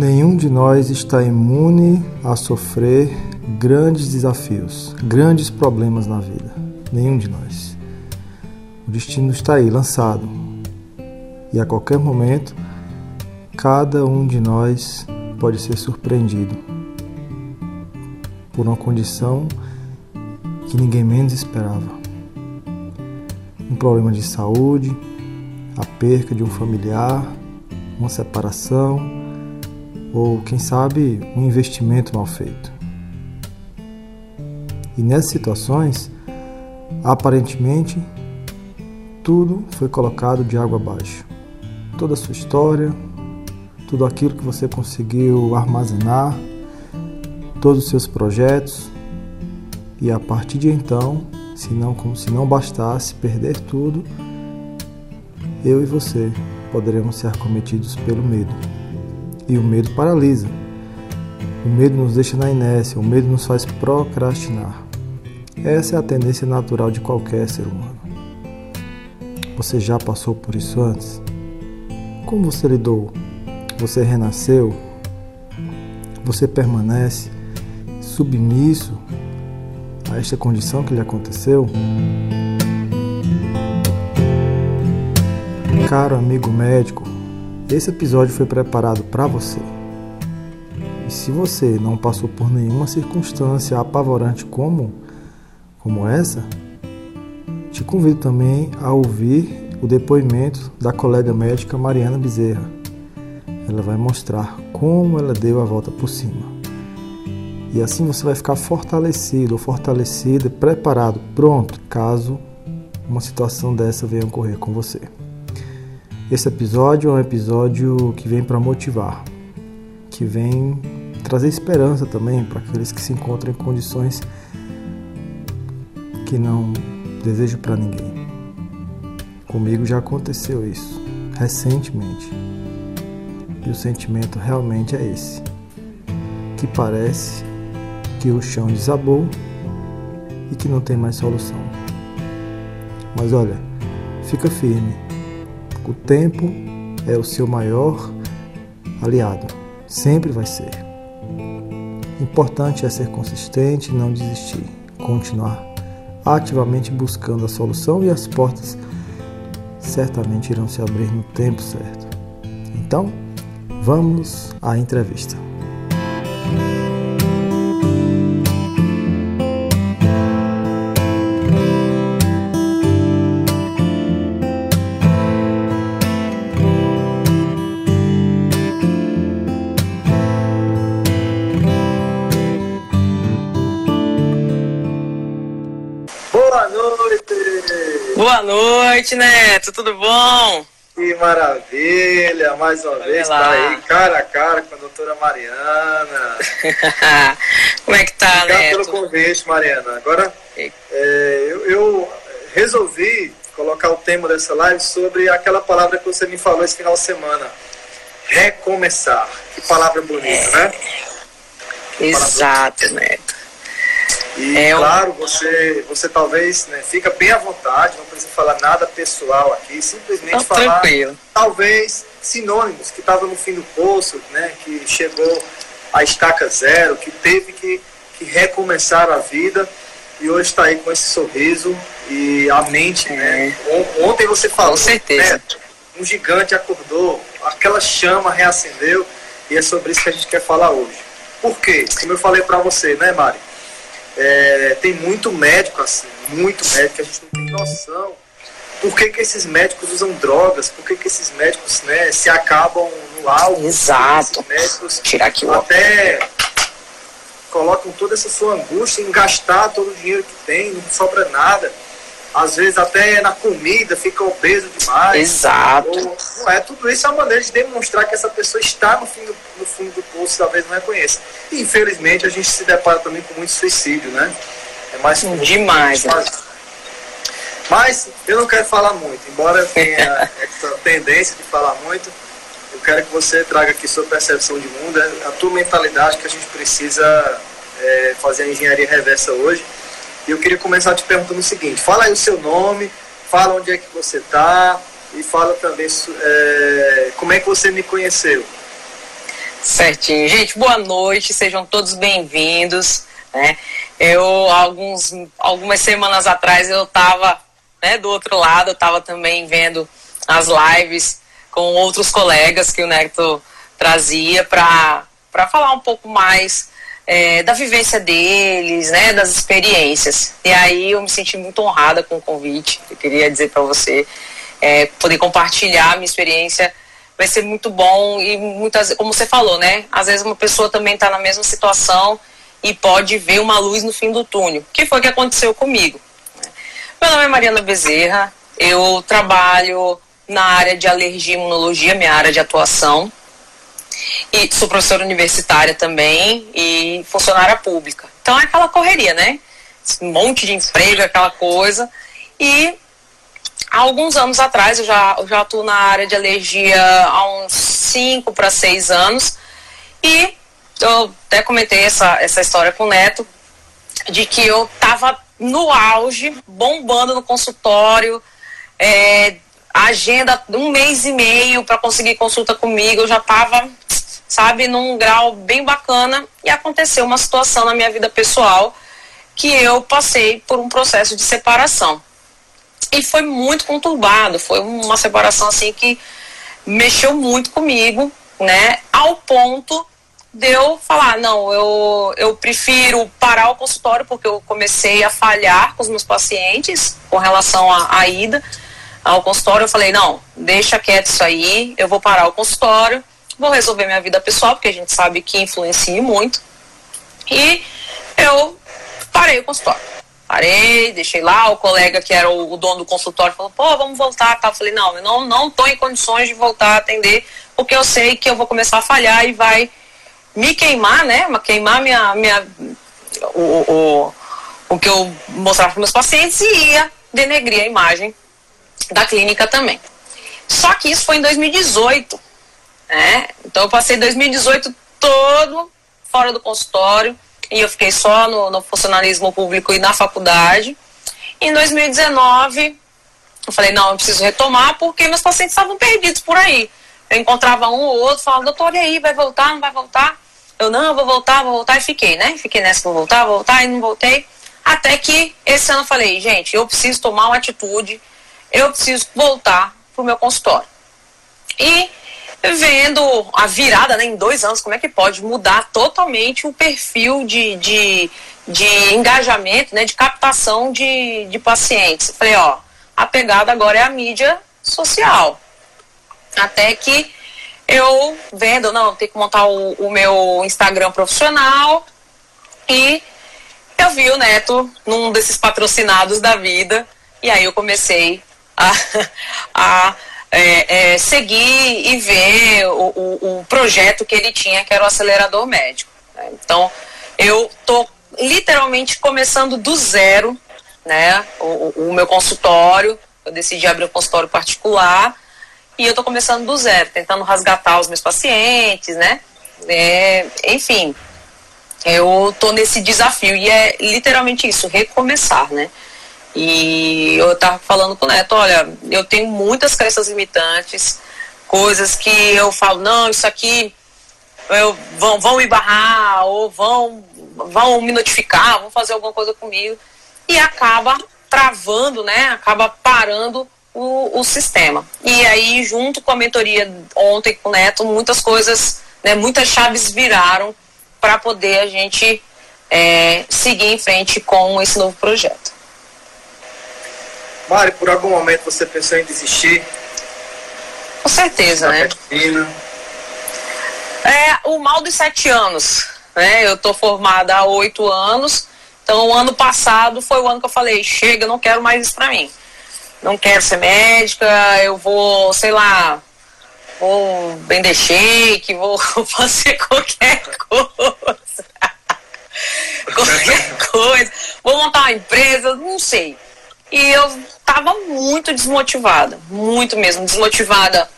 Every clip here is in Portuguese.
Nenhum de nós está imune a sofrer grandes desafios, grandes problemas na vida. Nenhum de nós. O destino está aí, lançado. E a qualquer momento, cada um de nós pode ser surpreendido por uma condição que ninguém menos esperava. Um problema de saúde, a perca de um familiar, uma separação ou, quem sabe, um investimento mal feito. E nessas situações, aparentemente, tudo foi colocado de água abaixo. Toda a sua história, tudo aquilo que você conseguiu armazenar, todos os seus projetos, e a partir de então, se não, como se não bastasse perder tudo, eu e você poderemos ser acometidos pelo medo. E o medo paralisa. O medo nos deixa na inércia, o medo nos faz procrastinar. Essa é a tendência natural de qualquer ser humano. Você já passou por isso antes? Como você lidou? Você renasceu? Você permanece submisso a esta condição que lhe aconteceu? Caro amigo médico, esse episódio foi preparado para você. E se você não passou por nenhuma circunstância apavorante como, como essa, te convido também a ouvir o depoimento da colega médica Mariana Bezerra. Ela vai mostrar como ela deu a volta por cima. E assim você vai ficar fortalecido ou fortalecida, preparado, pronto, caso uma situação dessa venha ocorrer com você. Esse episódio é um episódio que vem para motivar, que vem trazer esperança também para aqueles que se encontram em condições que não desejo para ninguém. Comigo já aconteceu isso recentemente. E o sentimento realmente é esse, que parece que o chão desabou e que não tem mais solução. Mas olha, fica firme o tempo é o seu maior aliado, sempre vai ser. Importante é ser consistente, não desistir, continuar ativamente buscando a solução e as portas certamente irão se abrir no tempo certo. Então, vamos à entrevista. Noite, Neto, tudo bom? Que maravilha, mais uma Olha vez tá aí cara a cara com a doutora Mariana. Como é que tá, Obrigado Neto? pelo convite, Mariana. Agora, é, eu, eu, resolvi colocar o tema dessa live sobre aquela palavra que você me falou esse final de semana. Recomeçar. Que palavra bonita, é. né? Exato, Neto. E é claro, você, você talvez né, fica bem à vontade, não precisa falar nada pessoal aqui, simplesmente não, falar tranquilo. talvez sinônimos que estava no fim do poço, né, que chegou à estaca zero, que teve que, que recomeçar a vida e hoje está aí com esse sorriso e a mente, né? é. né? Ontem você falou, com certeza. Né, um gigante acordou, aquela chama reacendeu e é sobre isso que a gente quer falar hoje. Por quê? Como eu falei para você, né, Mari? É, tem muito médico assim, muito médico, que a gente não tem noção. Por que, que esses médicos usam drogas? Por que, que esses médicos né, se acabam no álcool? Exato. médicos Tirar aqui até colocam toda essa sua angústia em gastar todo o dinheiro que tem, não sobra nada às vezes até na comida fica obeso demais. Exato. Ou, não é, tudo isso é uma maneira de demonstrar que essa pessoa está no, fim do, no fundo do poço, talvez não reconheça. E infelizmente a gente se depara também com muito suicídio, né? É mais comum demais. Né? Mas eu não quero falar muito, embora tenha essa tendência de falar muito, eu quero que você traga aqui sua percepção de mundo, é a tua mentalidade que a gente precisa é, fazer a engenharia reversa hoje e eu queria começar te perguntando o seguinte: fala aí o seu nome, fala onde é que você está e fala também é, como é que você me conheceu. Certinho. Gente, boa noite, sejam todos bem-vindos. Né? Eu, alguns, algumas semanas atrás, eu estava né, do outro lado, eu estava também vendo as lives com outros colegas que o Neto trazia para falar um pouco mais é, da vivência deles, né, das experiências. E aí eu me senti muito honrada com o convite. Eu queria dizer para você é, poder compartilhar a minha experiência vai ser muito bom e muitas, como você falou, né? Às vezes uma pessoa também está na mesma situação e pode ver uma luz no fim do túnel. que foi que aconteceu comigo? Meu nome é Mariana Bezerra, eu trabalho na área de alergia e imunologia, minha área de atuação. E sou professora universitária também e funcionária pública. Então é aquela correria, né? Um monte de emprego, aquela coisa. E há alguns anos atrás, eu já, eu já atuo na área de alergia há uns 5 para 6 anos. E eu até comentei essa, essa história com o Neto, de que eu estava no auge, bombando no consultório, é, agenda um mês e meio para conseguir consulta comigo, eu já estava, sabe, num grau bem bacana e aconteceu uma situação na minha vida pessoal que eu passei por um processo de separação. E foi muito conturbado, foi uma separação assim que mexeu muito comigo, né, ao ponto de eu falar, não, eu, eu prefiro parar o consultório porque eu comecei a falhar com os meus pacientes com relação à, ida ao consultório. Eu falei, não, deixa quieto isso aí, eu vou parar o consultório, vou resolver minha vida pessoal, porque a gente sabe que influencia muito. E eu parei o consultório. Parei, deixei lá, o colega que era o, dono do consultório falou, pô, vamos voltar, tá? Eu falei, não, eu não, não tô em condições de voltar a atender, porque eu sei que eu vou começar a falhar e vai me queimar, né? Queimar minha, minha, o, o, o que eu mostrava para meus pacientes e ia denegrir a imagem da clínica também. Só que isso foi em 2018, né? Então eu passei 2018 todo fora do consultório e eu fiquei só no, no funcionalismo público e na faculdade. Em 2019, eu falei, não, eu preciso retomar porque meus pacientes estavam perdidos por aí. Eu encontrava um ou outro, falava, doutor, e aí, vai voltar, não vai voltar? Eu, não, eu vou voltar, vou voltar, e fiquei, né? Fiquei nessa, vou voltar, vou voltar, e não voltei. Até que esse ano eu falei, gente, eu preciso tomar uma atitude, eu preciso voltar pro meu consultório. E vendo a virada né, em dois anos, como é que pode mudar totalmente o perfil de, de, de engajamento, né, de captação de, de pacientes. falei, ó, a pegada agora é a mídia social. Até que eu vendo, não, tem que montar o, o meu Instagram profissional e eu vi o Neto num desses patrocinados da vida e aí eu comecei a, a é, é, seguir e ver o, o, o, projeto que ele tinha, que era o acelerador médico. Né? Então, eu tô literalmente começando do zero, né? O, o, meu consultório, eu decidi abrir um consultório particular e eu tô começando do zero, tentando resgatar os meus pacientes, né? É, enfim, eu tô nesse desafio e é literalmente isso, recomeçar, né? E eu estava falando com o Neto, olha, eu tenho muitas crenças limitantes, coisas que eu falo, não, isso aqui eu, vão, vão me barrar, ou vão, vão me notificar, vão fazer alguma coisa comigo. E acaba travando, né? Acaba parando o, o sistema. E aí, junto com a mentoria ontem com o Neto, muitas coisas, né, muitas chaves viraram para poder a gente é, seguir em frente com esse novo projeto. Mari, por algum momento você pensou em desistir? Com certeza, né? É o mal dos sete anos. Né? Eu tô formada há oito anos. Então, o ano passado foi o ano que eu falei: chega, não quero mais isso pra mim. Não quero ser médica, eu vou, sei lá, vou vender shake, vou fazer qualquer coisa. qualquer coisa. Vou montar uma empresa, não sei. E eu estava muito desmotivada, muito mesmo, desmotivada,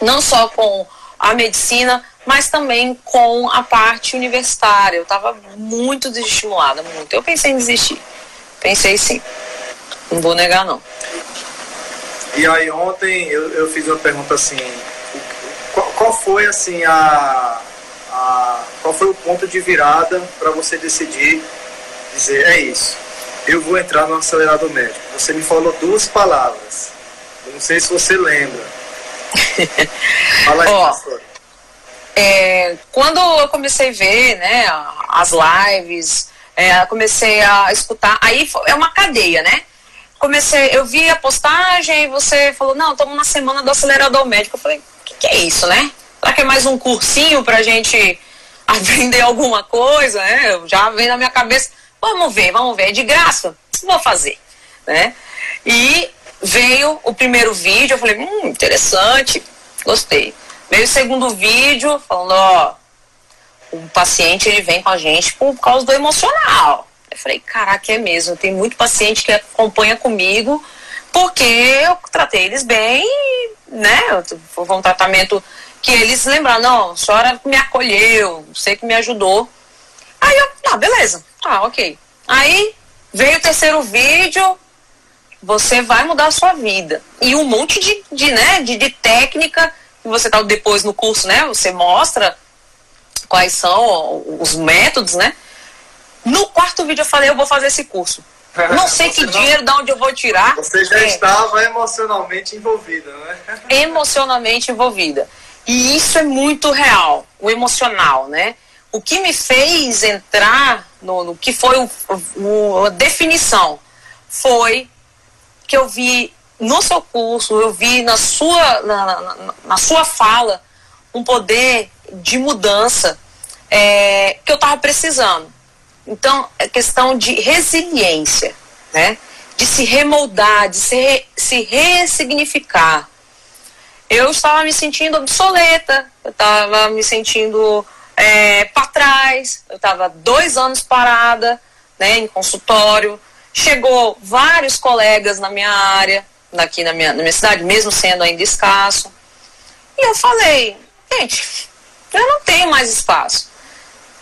não só com a medicina, mas também com a parte universitária. Eu estava muito desestimulada, muito. Eu pensei em desistir. Pensei sim. Não vou negar, não. E aí ontem eu, eu fiz uma pergunta assim, qual, qual foi assim a, qual foi o ponto de virada para você decidir dizer, é isso, eu vou entrar no acelerador médico? Você me falou duas palavras. Eu não sei se você lembra. Fala aí, pastor. É, quando eu comecei a ver né, as lives, é, comecei a escutar, aí é uma cadeia, né? Comecei, eu vi a postagem e você falou, não, estamos na semana do acelerador médico. Eu falei, o que, que, é isso, né? Será que é mais um cursinho pra gente aprender alguma coisa, né? Já vem na minha cabeça, vamos ver, vamos ver, é de graça? Vou fazer, né? E veio o primeiro vídeo, eu falei, hum, interessante, gostei. Veio o segundo vídeo, falando, ó, o paciente ele vem com a gente por causa do emocional. Eu falei, caraca, é mesmo, tem muito paciente que acompanha comigo porque eu tratei eles bem, né? Foi um tratamento que eles lembraram, não, a senhora me acolheu, sei que me ajudou. Aí eu, ah, beleza, tá, ok. Aí veio o terceiro vídeo, você vai mudar a sua vida. E um monte de, de, né, de, de técnica que você tá depois no curso, né? Você mostra quais são os métodos, né? No quarto vídeo eu falei, eu vou fazer esse curso. Não sei que não, dinheiro, de onde eu vou tirar. Você já é, estava emocionalmente envolvida, né? Emocionalmente envolvida. E isso é muito real, o emocional, né? O que me fez entrar no, no que foi o, o, a definição foi que eu vi no seu curso, eu vi na sua, na, na, na sua fala um poder de mudança é, que eu estava precisando. Então, é questão de resiliência, né? de se remoldar, de se, re, se ressignificar. Eu estava me sentindo obsoleta, eu estava me sentindo é, para trás, eu estava dois anos parada né, em consultório. Chegou vários colegas na minha área, aqui na minha, na minha cidade, mesmo sendo ainda escasso. E eu falei, gente, eu não tenho mais espaço.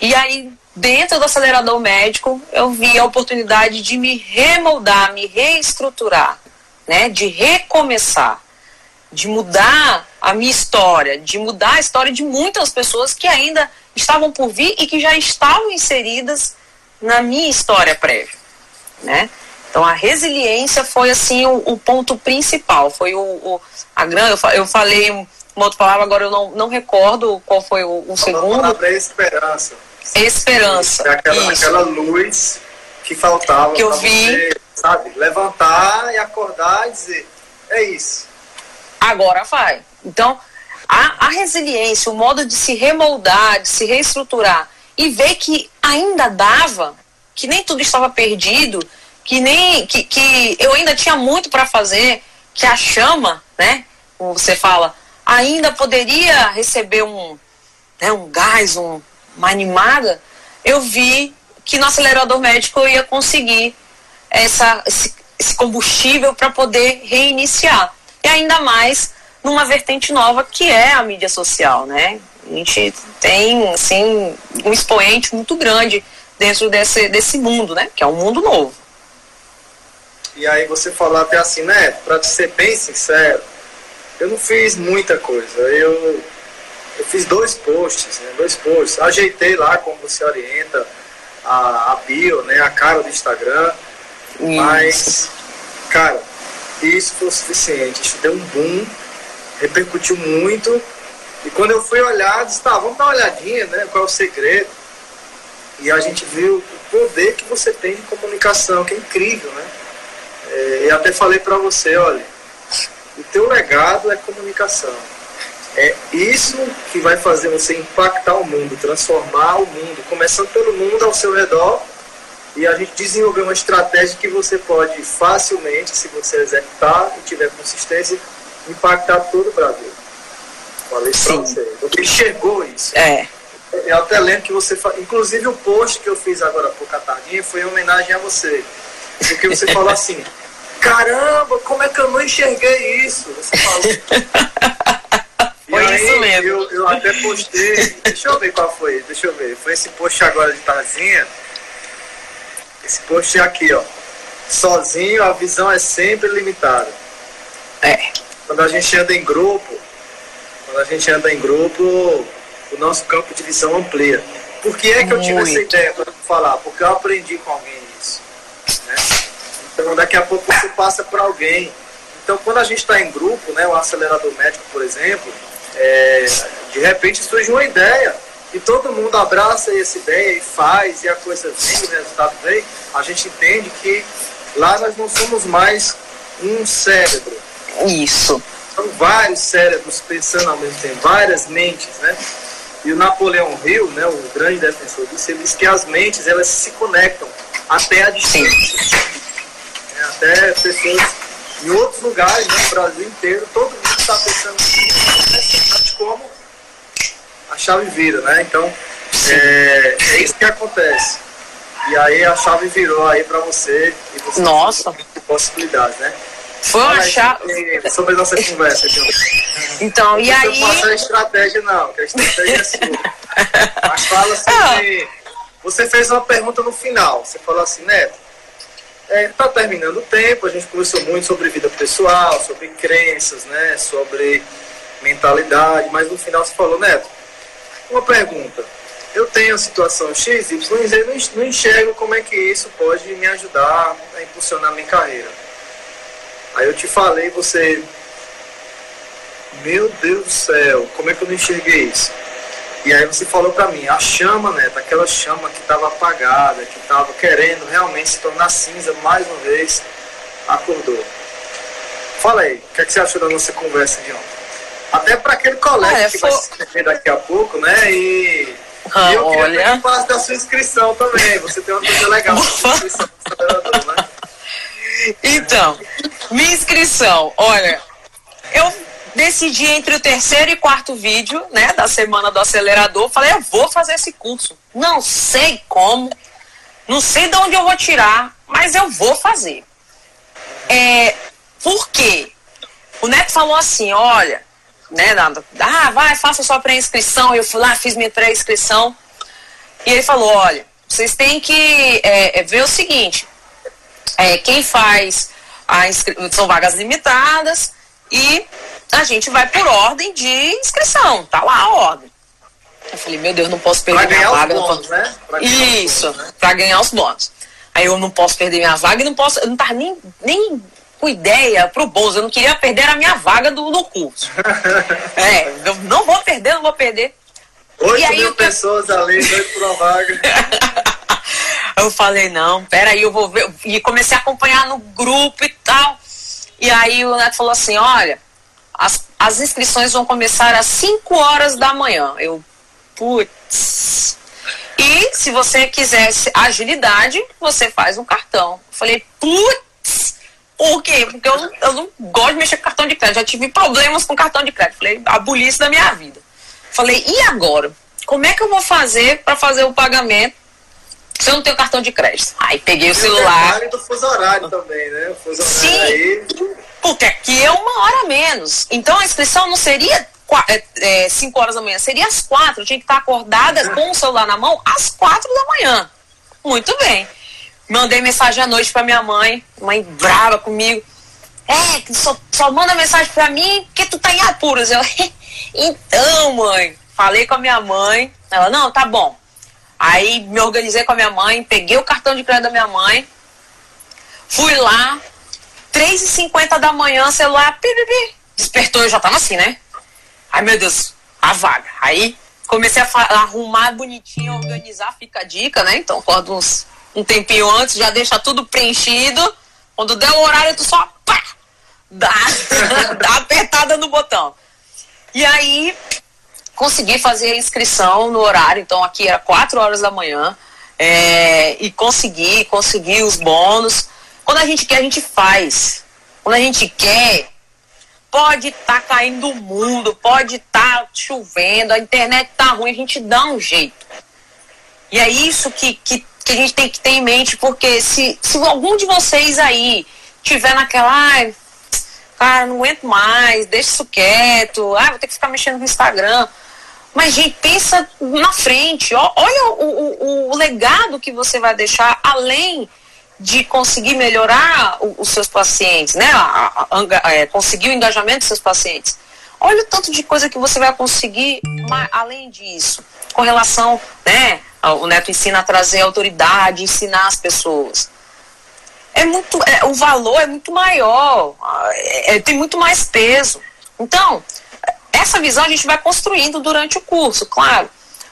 E aí dentro do acelerador médico, eu vi a oportunidade de me remoldar, me reestruturar, né, de recomeçar, de mudar a minha história, de mudar a história de muitas pessoas que ainda estavam por vir e que já estavam inseridas na minha história prévia, né? Então a resiliência foi assim o, o ponto principal, foi o, o a grande, eu falei uma outra palavra agora eu não, não recordo qual foi o, o segundo. A palavra é esperança. Esperança. É aquela, aquela luz que faltava que eu vi. Você, sabe, levantar e acordar e dizer, é isso. Agora vai. Então, a, a resiliência, o modo de se remoldar, de se reestruturar e ver que ainda dava, que nem tudo estava perdido, que nem que, que eu ainda tinha muito para fazer, que a chama, né, como você fala, ainda poderia receber um, né, um gás, um, uma animada, eu vi que no acelerador médico eu ia conseguir essa, esse, esse combustível para poder reiniciar. E ainda mais numa vertente nova que é a mídia social, né? A gente tem, assim, um expoente muito grande dentro desse, desse mundo, né? Que é um mundo novo. E aí você falar até assim, né? Para ser bem sincero, eu não fiz muita coisa. Eu eu fiz dois posts, né, dois posts, ajeitei lá como você orienta a, a bio, né, a cara do Instagram, isso. mas, cara, isso foi o suficiente, isso deu um boom, repercutiu muito, e quando eu fui olhar, disse, tá, vamos dar uma olhadinha, né, qual é o segredo, e a gente viu o poder que você tem de comunicação, que é incrível, né, é, e até falei para você, olha, o teu legado é comunicação. É isso que vai fazer você impactar o mundo, transformar o mundo, começando pelo mundo ao seu redor. E a gente desenvolver uma estratégia que você pode facilmente, se você executar e tiver consistência, impactar todo o Brasil. Falei isso para você. Você enxergou isso. É. Eu até lembro que você. Inclusive o post que eu fiz agora por Catardinha foi em homenagem a você. Porque você falou assim: caramba, como é que eu não enxerguei isso? Você falou. Foi aí, isso mesmo. Eu, eu até postei, deixa eu ver qual foi, deixa eu ver. Foi esse post agora de Tarzinha. Esse post aqui, ó. Sozinho a visão é sempre limitada. É. Quando a gente anda em grupo, quando a gente anda em grupo, o nosso campo de visão amplia. Por que é que eu tive essa ideia para falar? Porque eu aprendi com alguém isso. Né? Então, daqui a pouco você passa para alguém. Então, quando a gente está em grupo, né, o acelerador médico, por exemplo, é, de repente surge uma ideia e todo mundo abraça essa ideia e faz, e a coisa vem, o resultado vem, a gente entende que lá nós não somos mais um cérebro. Isso. São vários cérebros pensando ao mesmo tempo, várias mentes, né? E o Napoleão Hill, né, o grande defensor disso, ele diz que as mentes elas se conectam até a distância. É, até pessoas em outros lugares, né, no Brasil inteiro, todo mundo está pensando assim, como a chave vira, né? Então, é, é, isso que acontece. E aí a chave virou aí para você e você Nossa. tem possibilidades, né? Foi uma chave. Sobre a nossa conversa, John. Então, e aí. Não passa a estratégia, não, que a estratégia é sua. Mas fala sobre. Ah. Você fez uma pergunta no final. Você falou assim, Neto, é, tá terminando o tempo, a gente conversou muito sobre vida pessoal, sobre crenças, né? Sobre mentalidade, mas no final você falou, Neto, uma pergunta. Eu tenho a situação X, Y, Z, não enxergo como é que isso pode me ajudar a impulsionar a minha carreira. Aí eu te falei, você. Meu Deus do céu, como é que eu não enxerguei isso? E aí você falou para mim, a chama, né, aquela chama que estava apagada, que estava querendo realmente se tornar cinza mais uma vez, acordou. Fala aí, o que, é que você achou da nossa conversa de ontem? Até para aquele colega ah, que vai se inscrever daqui a pouco, né? E, ah, e eu queria olha... que da sua inscrição também. Você tem uma coisa legal inscrição né? Então, minha inscrição, olha, eu decidi entre o terceiro e quarto vídeo, né, da semana do acelerador, falei, eu vou fazer esse curso. Não sei como, não sei de onde eu vou tirar, mas eu vou fazer. É, por quê? O Neto falou assim, olha, né. Ah, vai, faça sua pré-inscrição. Eu fui lá, fiz minha pré-inscrição. E ele falou, olha, vocês têm que é, é, ver o seguinte, é, quem faz a são vagas limitadas e a gente vai por ordem de inscrição, tá lá a ordem. Eu falei, meu Deus, não posso perder pra minha vaga. Bônus, né? Pra Isso, né? para ganhar os bônus. Aí eu não posso perder minha vaga e não posso, eu não tava nem, nem com ideia pro bolso. Eu não queria perder a minha vaga do, do curso. é, eu não vou perder, não vou perder. Oito aí, mil pessoas ali, dois por uma vaga. eu falei, não, peraí, eu vou ver. E comecei a acompanhar no grupo e tal. E aí o Neto falou assim, olha, as, as inscrições vão começar às 5 horas da manhã. Eu, putz. E se você quiser agilidade, você faz um cartão. Eu falei, putz por quê? Porque eu, eu não gosto de mexer com cartão de crédito. Já tive problemas com cartão de crédito. Falei, aboli isso da minha vida. Falei, e agora? Como é que eu vou fazer para fazer o pagamento se eu não tenho cartão de crédito? Aí peguei o celular. E do fuso horário também, né? O fuso horário Sim, aí. porque aqui é uma hora menos. Então a inscrição não seria 5 é, horas da manhã, seria às 4. Eu tinha que estar acordada com o celular na mão às 4 da manhã. Muito bem. Mandei mensagem à noite pra minha mãe, mãe brava comigo. É, só, só manda mensagem pra mim porque tu tá em apuros. Eu, então, mãe, falei com a minha mãe. Ela, não, tá bom. Aí me organizei com a minha mãe, peguei o cartão de crédito da minha mãe, fui lá, 3h50 da manhã, celular, pi, pi, pi, despertou, eu já tava assim, né? Ai, meu Deus, a vaga. Aí comecei a, arrumar bonitinho, organizar, fica a dica, né? Então, acordo uns um tempinho antes, já deixa tudo preenchido. Quando der o horário, tu só pá, dá, dá apertada no botão. E aí, consegui fazer a inscrição no horário. Então, aqui era 4 horas da manhã. É, e consegui, consegui os bônus. Quando a gente quer, a gente faz. Quando a gente quer, pode estar tá caindo o mundo, pode estar tá chovendo, a internet tá ruim, a gente dá um jeito. E é isso que, que que a gente tem que ter em mente, porque se, se algum de vocês aí tiver naquela, ai, cara, não aguento mais, deixa isso quieto, ah, vou ter que ficar mexendo no Instagram. Mas, gente, pensa na frente, olha o, o, o legado que você vai deixar, além de conseguir melhorar os seus pacientes, né? A, a, a, é, conseguir o engajamento dos seus pacientes. Olha o tanto de coisa que você vai conseguir além disso, com relação, né? O Neto ensina a trazer autoridade, ensinar as pessoas. É muito, é, o valor é muito maior, é, é, tem muito mais peso. Então, essa visão a gente vai construindo durante o curso, claro.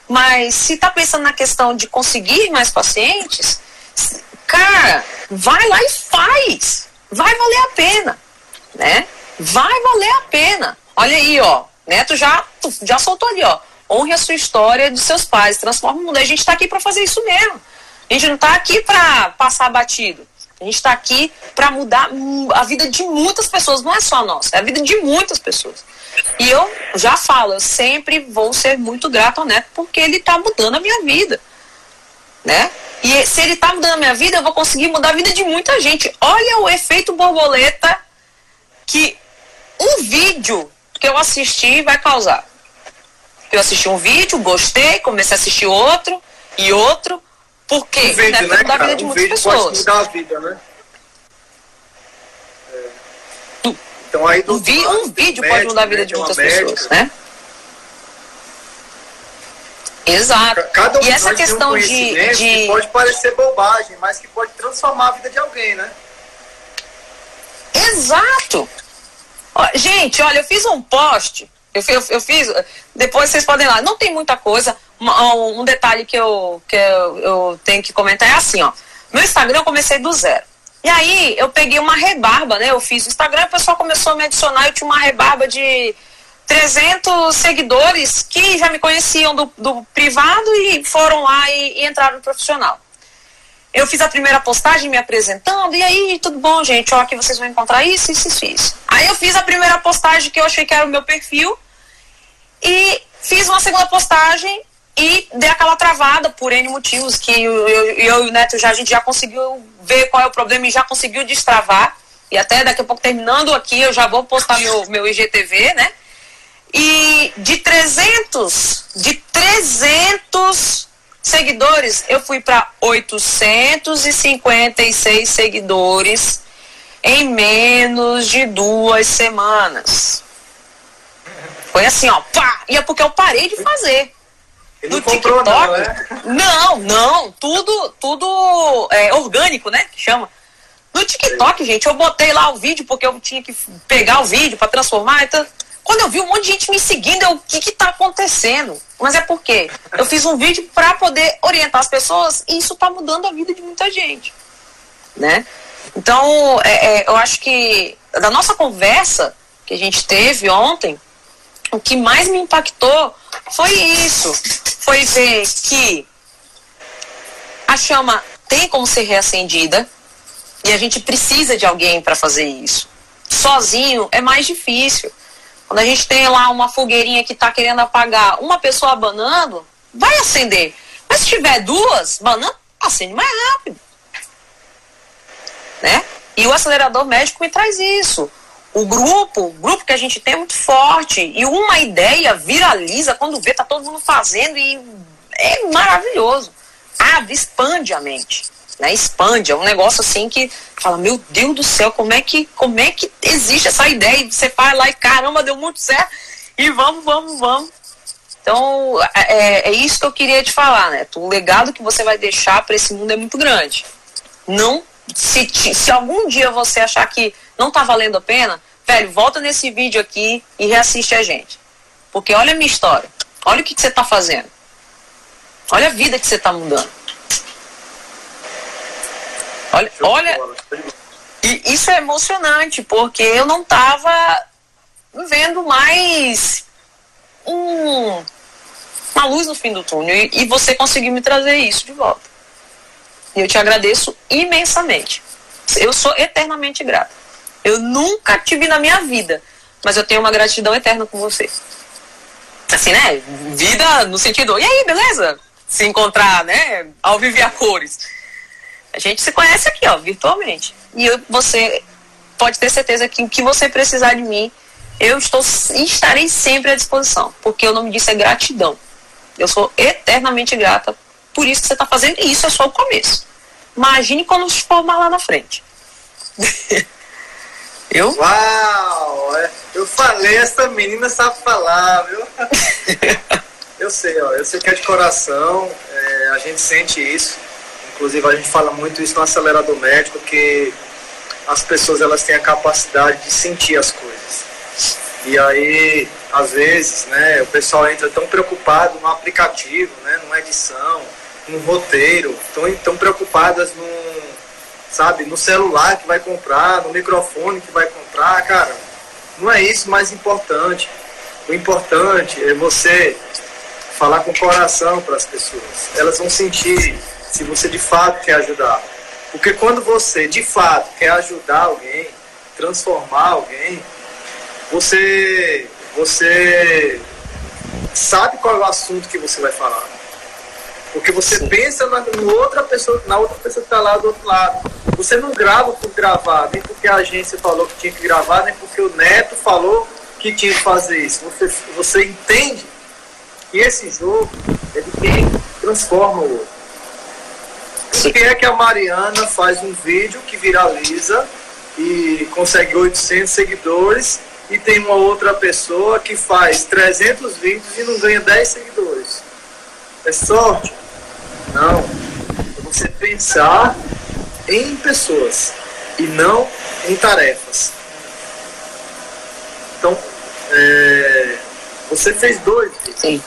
Mas se está pensando na questão de conseguir mais pacientes, cara, vai lá e faz. Vai valer a pena, né? Vai valer a pena. Olha aí, ó. Neto já, já soltou ali, ó. Honre a sua história de seus pais, transforma o mundo. A gente está aqui para fazer isso mesmo. A gente não está aqui para passar batido. A gente está aqui para mudar a vida de muitas pessoas, não é só a nossa, é a vida de muitas pessoas. E eu já falo, eu sempre vou ser muito grato ao Neto porque ele está mudando a minha vida. Né? E se ele está mudando a minha vida, eu vou conseguir mudar a vida de muita gente. Olha o efeito borboleta que um vídeo que eu assisti vai causar. Eu assisti um vídeo, gostei, comecei a assistir outro e outro, porque um vídeo, né, mudar a vida de um muitas pessoas. Pode mudar a vida, né? É. Então aí um, vi, um vídeo médico, pode mudar a vida de muitas pessoas, né? Exato. Cada um e essa questão um de, de... pode parecer bobagem, mas que pode transformar a vida de alguém, né? Exato. Gente, olha, eu fiz um post, eu, eu, eu fiz, depois vocês podem ir lá, não tem muita coisa, um, um detalhe que, eu, que eu, eu tenho que comentar é assim, ó, meu Instagram eu comecei do zero. E aí eu peguei uma rebarba, né? Eu fiz o Instagram, o pessoal começou a me adicionar, eu tinha uma rebarba de 300 seguidores que já me conheciam do, do privado e foram lá e, e, entraram no profissional. Eu fiz a primeira postagem me apresentando, e aí, tudo bom, gente? Ó, aqui vocês vão encontrar isso, isso, isso, isso. Aí eu fiz a primeira postagem que eu achei que era o meu perfil, e fiz uma segunda postagem e dei aquela travada por N motivos que eu, eu, eu e o Neto já, a gente já conseguiu ver qual é o problema e já conseguiu destravar. E até daqui a pouco terminando aqui, eu já vou postar meu, meu IGTV, né? E de 300, de 300 seguidores, eu fui para 856 seguidores em menos de duas semanas. Foi assim, ó, pá! E é porque eu parei de fazer. Ele no TikTok. Não, né? não, não, tudo, tudo é, orgânico, né? Que chama. No TikTok, gente, eu botei lá o vídeo porque eu tinha que pegar o vídeo para transformar. Então, quando eu vi um monte de gente me seguindo, eu, o que que tá acontecendo? Mas é porque eu fiz um vídeo para poder orientar as pessoas e isso tá mudando a vida de muita gente, né? Então, é, é, eu acho que da nossa conversa que a gente teve ontem, o que mais me impactou foi isso. Foi ver que a chama tem como ser reacendida e a gente precisa de alguém para fazer isso. Sozinho é mais difícil. Quando a gente tem lá uma fogueirinha que está querendo apagar, uma pessoa abanando, vai acender. Mas se tiver duas banando, acende mais rápido. Né? E o acelerador médico me traz isso. O grupo, o grupo que a gente tem é muito forte. E uma ideia viraliza quando vê, tá todo mundo fazendo e é maravilhoso. Abre, expande a mente né? Expande, é um negócio assim que fala, meu Deus do céu, como é que, como é que existe essa ideia? E você faz lá e caramba, deu muito certo. E vamos, vamos, vamos. Então, é, é, é isso que eu queria te falar, né? O legado que você vai deixar para esse mundo é muito grande. Não, se, se algum dia você achar que não tá valendo a pena, velho, volta nesse vídeo aqui e reassiste a gente. Porque olha a minha história. Olha o que, que você tá fazendo. Olha a vida que você tá mudando. Olha, olha e isso é emocionante, porque eu não estava vendo mais um, uma luz no fim do túnel. E, e você conseguiu me trazer isso de volta. E eu te agradeço imensamente. Eu sou eternamente grata. Eu nunca tive na minha vida, mas eu tenho uma gratidão eterna com você. Assim, né? Vida no sentido, e aí, beleza? Se encontrar, né? Ao viver a cores. A gente se conhece aqui, ó, virtualmente. E eu, você pode ter certeza que o que você precisar de mim, eu estou estarei sempre à disposição, porque o nome disso é gratidão. Eu sou eternamente grata por isso que você está fazendo, e isso é só o começo. Imagine quando se formar lá na frente. Eu? Uau! É, eu falei, essa menina sabe falar, viu? eu sei, ó, eu sei que é de coração, é, a gente sente isso. Inclusive a gente fala muito isso no acelerador médico, que as pessoas elas têm a capacidade de sentir as coisas. E aí, às vezes, né, o pessoal entra tão preocupado no aplicativo, né, numa edição, no roteiro, tão, tão preocupadas no, sabe, no celular que vai comprar, no microfone que vai comprar, cara. Não é isso mais importante. O importante é você falar com o coração para as pessoas. Elas vão sentir se você de fato quer ajudar. Porque quando você de fato quer ajudar alguém, transformar alguém, você você sabe qual é o assunto que você vai falar. Porque você Sim. pensa na, outra pessoa, na outra pessoa que está lá do outro lado. Você não grava por gravar, nem porque a agência falou que tinha que gravar, nem porque o neto falou que tinha que fazer isso. Você, você entende que esse jogo é de quem transforma o outro. Por que é que a Mariana faz um vídeo que viraliza e consegue 800 seguidores e tem uma outra pessoa que faz 300 vídeos e não ganha 10 seguidores? É sorte? Pensar em pessoas e não em tarefas. Então, é, você fez dois. Sim.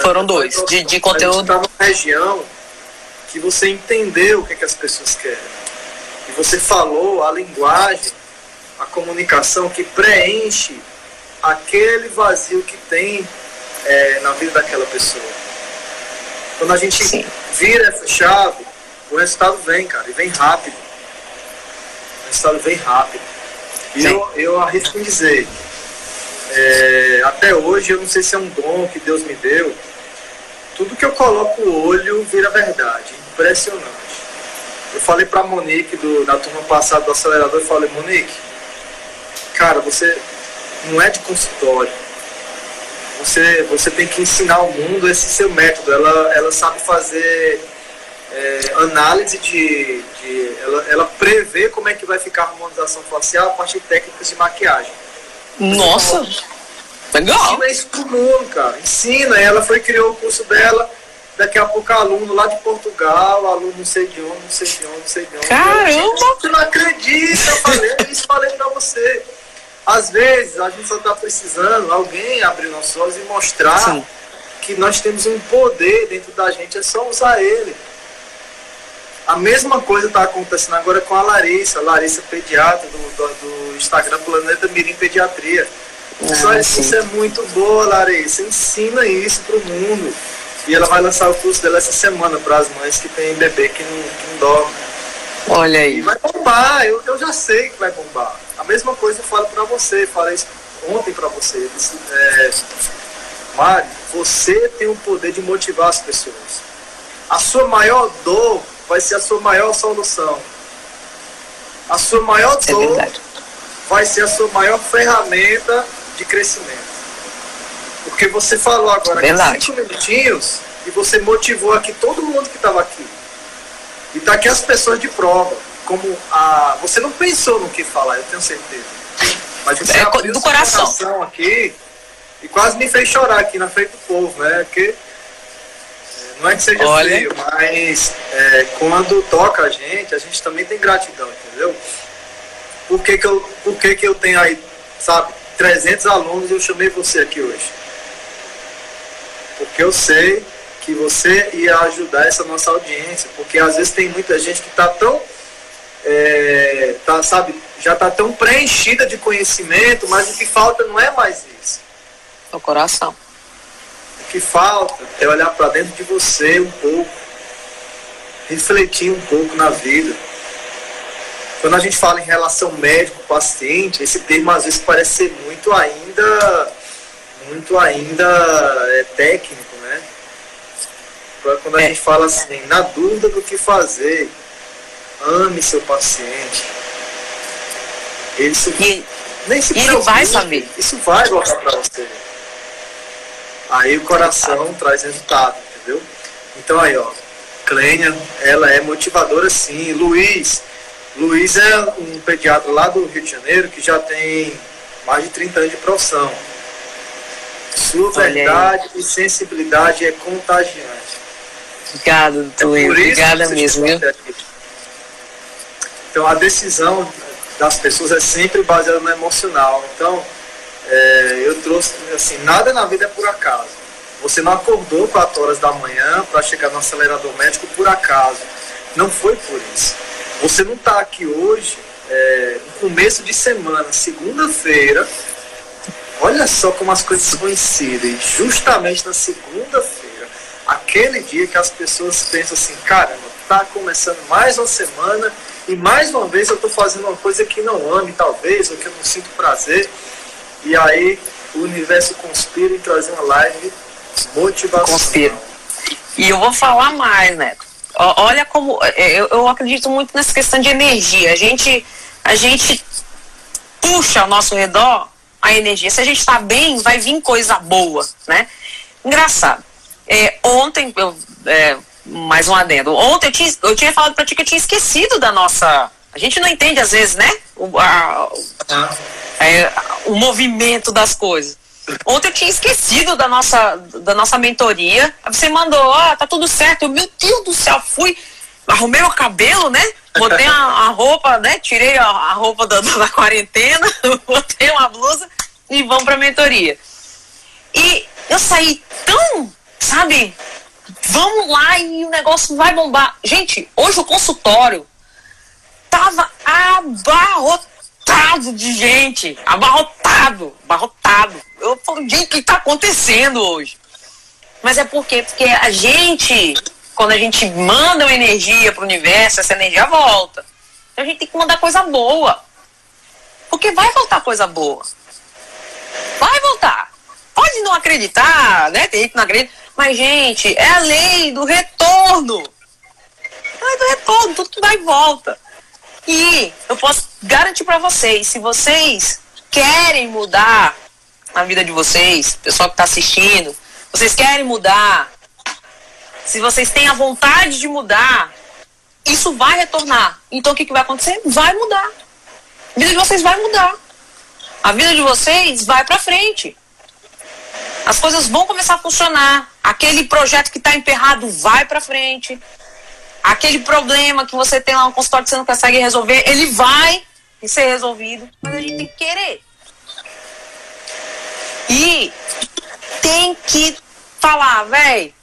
Foram dois, de, de conteúdo. Estava numa região que você entendeu o que, é que as pessoas querem. E você falou a linguagem, a comunicação que preenche aquele vazio que tem é, na vida daquela pessoa. Quando a gente Sim. vira essa chave, o resultado vem, cara, e vem rápido. O resultado vem rápido. E eu, eu arrisco em dizer, é, até hoje eu não sei se é um dom que Deus me deu, tudo que eu coloco o olho vira verdade. Impressionante. Eu falei pra Monique do, da turma passada do acelerador, eu falei, Monique, cara, você não é de consultório. Você, você tem que ensinar ao mundo esse seu método. Ela, ela sabe fazer é, análise de. de ela, ela prevê como é que vai ficar a harmonização facial a partir de técnicas de maquiagem. Nossa! Legal. Ensina isso pro mundo, cara. Ensina. Ela foi criou o curso dela. Daqui a pouco aluno lá de Portugal, aluno não sei de onde, não sei de onde, não sei de onde. Caramba! Você não acredita, eu falei isso, falei pra você. Às vezes a gente só tá precisando alguém abrir nossos olhos e mostrar Sim. que nós temos um poder dentro da gente, é só usar ele. A mesma coisa está acontecendo agora com a Larissa, a Larissa pediatra do, do, do Instagram Planeta Mirim Pediatria. Ah, isso é muito boa, Larissa. Ensina isso para o mundo. E ela vai lançar o curso dela essa semana para as mães que têm bebê que não, que não dorme. Olha aí. E vai bombar, eu, eu já sei que vai bombar. A mesma coisa eu falo para você, falei ontem para você. É, Mário, você tem o poder de motivar as pessoas. A sua maior dor vai ser a sua maior solução. A sua maior é dor verdade. vai ser a sua maior ferramenta de crescimento. Porque você falou agora Verdade. cinco minutinhos e você motivou aqui todo mundo que estava aqui. E tá aqui as pessoas de prova. Como a. Você não pensou no que falar, eu tenho certeza. Mas você é, abriu do coração. aqui e quase me fez chorar aqui na frente do povo, né? Porque é, não é que seja Olha. feio, mas é, quando toca a gente, a gente também tem gratidão, entendeu? Por que, que, eu, por que, que eu tenho aí, sabe, 300 alunos e eu chamei você aqui hoje. Porque eu sei que você ia ajudar essa nossa audiência, porque às vezes tem muita gente que está tão, é, tá, sabe, já está tão preenchida de conhecimento, mas o que falta não é mais isso. É o coração. O que falta é olhar para dentro de você um pouco, refletir um pouco na vida quando a gente fala em relação médico-paciente, esse termo às vezes parece ser muito ainda, muito ainda é, técnico, né? Quando a é. gente fala assim, na dúvida do que fazer, ame seu paciente. Isso, e, nem se ele vai saber. Isso vai voltar para você. Aí o coração traz resultado, entendeu? Então aí, ó, Clênia, ela é motivadora sim. Luiz, Luiz é um pediatra lá do Rio de Janeiro que já tem mais de 30 anos de profissão. Sua verdade e sensibilidade é contagiante. Obrigado, é Luiz. Obrigada mesmo. Então a decisão das pessoas é sempre baseada no emocional. Então é, eu trouxe assim, nada na vida é por acaso. Você não acordou 4 horas da manhã para chegar no acelerador médico por acaso. Não foi por isso. Você não está aqui hoje, é, no começo de semana, segunda-feira. Olha só como as coisas coincidem. Justamente na segunda-feira, aquele dia que as pessoas pensam assim: caramba, está começando mais uma semana e mais uma vez eu estou fazendo uma coisa que não ame, talvez, ou que eu não sinto prazer. E aí o universo conspira em trazer uma live motivacional. Conspira. E eu vou falar mais, Neto. Olha como. É, eu, eu acredito muito nessa questão de energia. A gente, a gente puxa ao nosso redor a energia. Se a gente está bem, vai vir coisa boa, né? Engraçado. É, ontem, eu, é, mais um adendo. Ontem eu tinha, eu tinha falado para ti que eu tinha esquecido da nossa. A gente não entende às vezes, né? O, a, ah. é, o movimento das coisas. Ontem eu tinha esquecido da nossa, da nossa mentoria. Você mandou, ó, oh, tá tudo certo. Eu, meu Deus do céu, fui, arrumei o cabelo, né? Botei a, a roupa, né? Tirei a, a roupa da, da, quarentena, botei uma blusa e vamos pra mentoria. E eu saí tão, sabe, vamos lá e o negócio vai bombar. Gente, hoje o consultório tava abarrotado de gente, abarrotado, abarrotado. Eu falo, gente, o que está acontecendo hoje? Mas é porque, porque a gente, quando a gente manda uma energia para o universo, essa energia volta. Então a gente tem que mandar coisa boa. Porque vai voltar coisa boa. Vai voltar. Pode não acreditar, né? Tem gente que não acredita. Mas, gente, é a lei do retorno. A lei do retorno, tudo vai e volta. E eu posso garantir para vocês, se vocês querem mudar na vida de vocês, pessoal que está assistindo, vocês querem mudar, se vocês têm a vontade de mudar, isso vai retornar. Então o que, que vai acontecer? Vai mudar. A vida de vocês vai mudar. A vida de vocês vai para frente. As coisas vão começar a funcionar. Aquele projeto que está emperrado vai para frente. Aquele problema que você tem lá no consultório que você não consegue resolver, ele vai ser resolvido. Mas a gente tem que querer. E tem que falar, velho,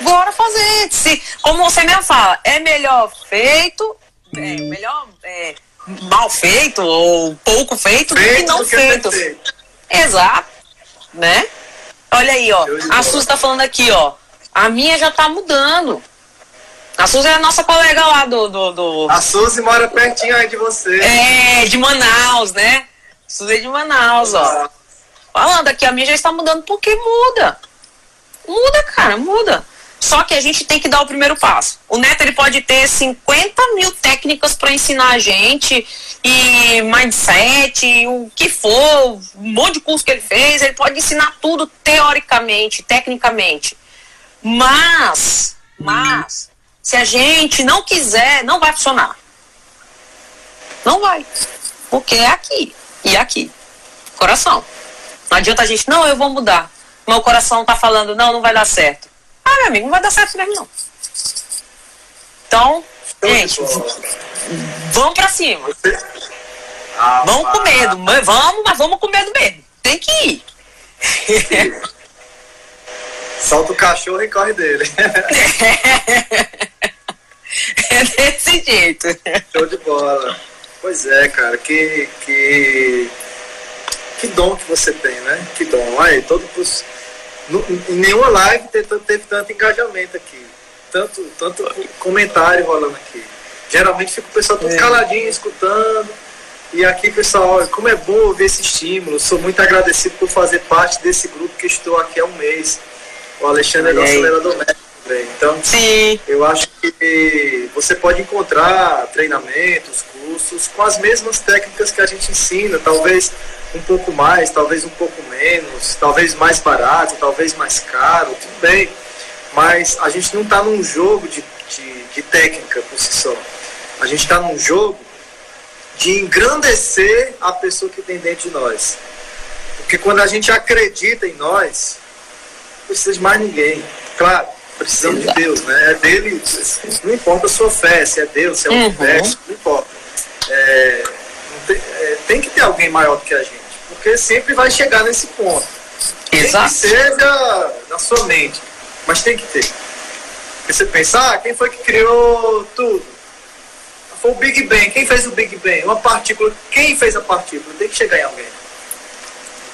bora fazer. Se, como você mesmo fala, é melhor feito, é melhor é, mal feito ou pouco feito, feito do que não feito. feito. Exato, né? Olha aí, ó. A Suzy tá falando aqui, ó. A minha já tá mudando. A Suzy é a nossa colega lá do. do, do... A Suzy mora pertinho aí de você. É, de Manaus, né? Suzy é de Manaus, ó. Falando aqui, a minha já está mudando porque muda. Muda, cara, muda. Só que a gente tem que dar o primeiro passo. O Neto ele pode ter 50 mil técnicas para ensinar a gente, e mindset, o que for, um monte de curso que ele fez, ele pode ensinar tudo teoricamente, tecnicamente. Mas, mas, se a gente não quiser, não vai funcionar. Não vai. Porque é aqui e aqui. Coração. Não adianta a gente, não, eu vou mudar. Meu coração tá falando, não, não vai dar certo. Ah, meu amigo, não vai dar certo mesmo, não. Então, gente, vamos pra cima. Vamos com medo. Vamos, mas vamos com medo mesmo. Tem que ir. Solta o cachorro e corre dele. é desse jeito. Show de bola. Pois é, cara, que, que que dom que você tem, né? Que dom. Aí, todo pros, no, em nenhuma live teve, teve tanto engajamento aqui. Tanto, tanto comentário rolando aqui. Geralmente fica o pessoal todo é. caladinho, escutando. E aqui, pessoal, como é bom ouvir esse estímulo. Sou muito agradecido por fazer parte desse grupo que estou aqui há um mês. O Alexandre é do Acelerador Médico também. Então, Sim. eu acho que você pode encontrar treinamentos, cursos com as mesmas técnicas que a gente ensina. Talvez um pouco mais, talvez um pouco menos, talvez mais barato, talvez mais caro, tudo bem. Mas a gente não está num jogo de, de, de, técnica por si só. A gente está num jogo de engrandecer a pessoa que tem dentro de nós. Porque quando a gente acredita em nós, não precisa de mais ninguém. Claro, precisamos de Deus, né? É dele, não importa a sua fé, se é Deus, se é o universo, uhum. não importa. É, tem, é, tem, que ter alguém maior do que a gente, porque sempre vai chegar nesse ponto. Exato. Nem que seja na sua mente, mas tem que ter. Porque você pensa, ah, quem foi que criou tudo? Foi o Big Bang. Quem fez o Big Bang? Uma partícula. Quem fez a partícula? Tem que chegar em alguém.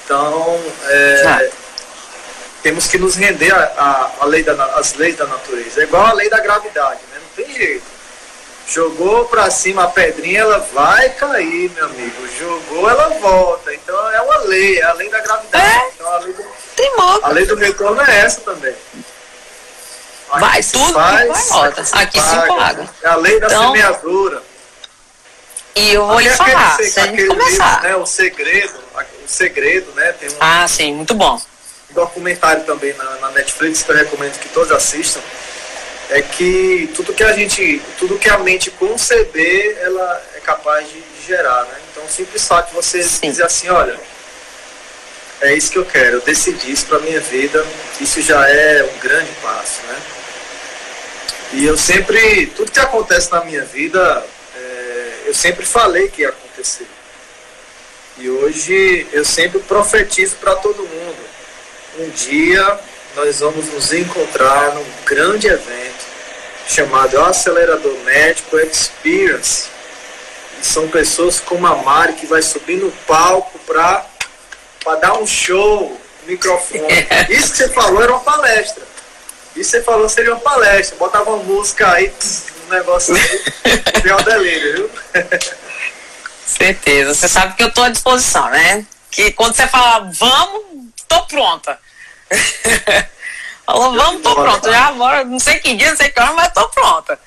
Então, é, temos que nos render a, a, a lei leis da natureza. É igual a lei da gravidade, né? Não tem jeito. Jogou para cima a pedrinha, ela vai cair, meu amigo. Jogou, ela volta. Então é uma lei, é a lei da gravidade. É? Então, a, lei do, a lei do retorno é essa também. Aqui vai tudo faz, vai volta. Aqui, aqui se, paga. É a lei da então, semeadura. E eu vou lhe falar, aquele, se a gente começar. Livro, né, o segredo, o segredo, né? Tem um, ah, sim, muito bom. Um documentário também na, na Netflix que eu recomendo que todos assistam é que tudo que a gente, tudo que a mente conceber, ela é capaz de, gerar, né? Então, o simples fato de você Sim. dizer assim, olha, é isso que eu quero, eu decidi isso para minha vida, isso já é um grande passo, né? E eu sempre, tudo que acontece na minha vida, é, eu sempre falei que ia acontecer. E hoje eu sempre profetizo para todo mundo. Um dia nós vamos nos encontrar num grande evento chamado Acelerador Médico Experience. E são pessoas como a Mari que vai subir no palco para dar um show, microfone. Isso que você falou era uma palestra. Isso que você falou seria uma palestra. Botava uma música aí, um negócio aí, o delírio, viu? Certeza. Você sabe que eu estou à disposição, né? Que quando você fala vamos, tô pronta. Falou, vamos, tô pronto. Já agora, não sei que dia, não sei que hora, mas tô pronta.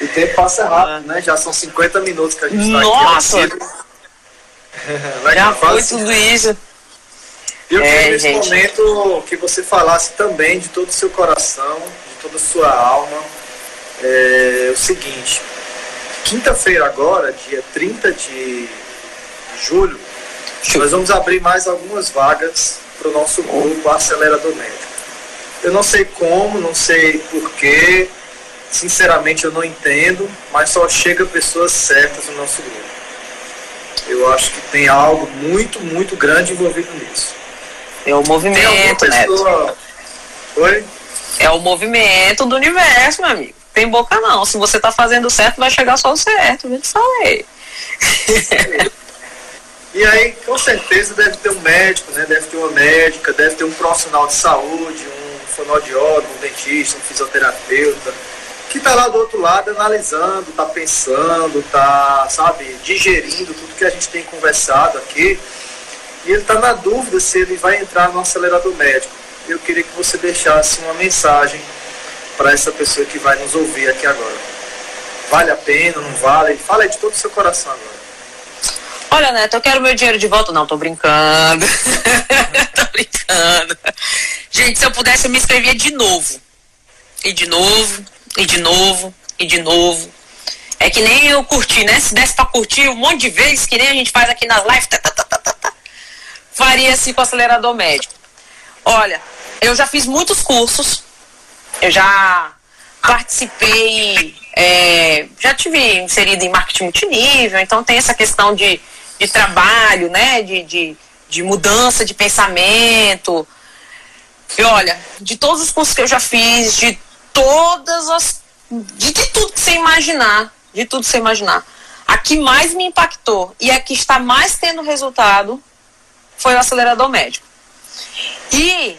O tempo passa rápido, né? Já são 50 minutos que a gente está Nossa! aqui. Já foi tudo isso. E eu é, queria nesse gente. momento que você falasse também de todo o seu coração, de toda a sua alma. É, o seguinte, quinta-feira agora, dia 30 de julho, nós vamos abrir mais algumas vagas para o nosso grupo Acelerador Médico. Eu não sei como, não sei porquê, sinceramente eu não entendo, mas só chega pessoas certas no nosso grupo. Eu acho que tem algo muito, muito grande envolvido nisso. É o movimento, pessoa... Neto. Oi? É o movimento do universo, meu amigo. Tem boca não. Se você está fazendo certo, vai chegar só o certo. Eu te falei. E aí, com certeza, deve ter um médico, né? deve ter uma médica, deve ter um profissional de saúde, um fonoaudiólogo, um dentista, um fisioterapeuta, que está lá do outro lado analisando, está pensando, está, sabe, digerindo tudo que a gente tem conversado aqui. E ele está na dúvida se ele vai entrar no acelerador médico. Eu queria que você deixasse uma mensagem para essa pessoa que vai nos ouvir aqui agora. Vale a pena, não vale? Fala aí de todo o seu coração agora. Olha, Neto, eu quero meu dinheiro de volta. Não, tô brincando. tô brincando. Gente, se eu pudesse, eu me inscrevia de novo. E de novo, e de novo, e de novo. É que nem eu curti, né? Se desse pra curtir um monte de vezes, que nem a gente faz aqui nas lives, tá, tá, tá, tá, tá, tá. faria assim com o acelerador médico. Olha, eu já fiz muitos cursos, eu já participei, é, já tive inserido em marketing multinível, então tem essa questão de de trabalho, né? De, de, de mudança de pensamento. E olha, de todos os cursos que eu já fiz, de todas as. De, de tudo que você imaginar, de tudo que você imaginar. A que mais me impactou e a que está mais tendo resultado foi o acelerador médico. E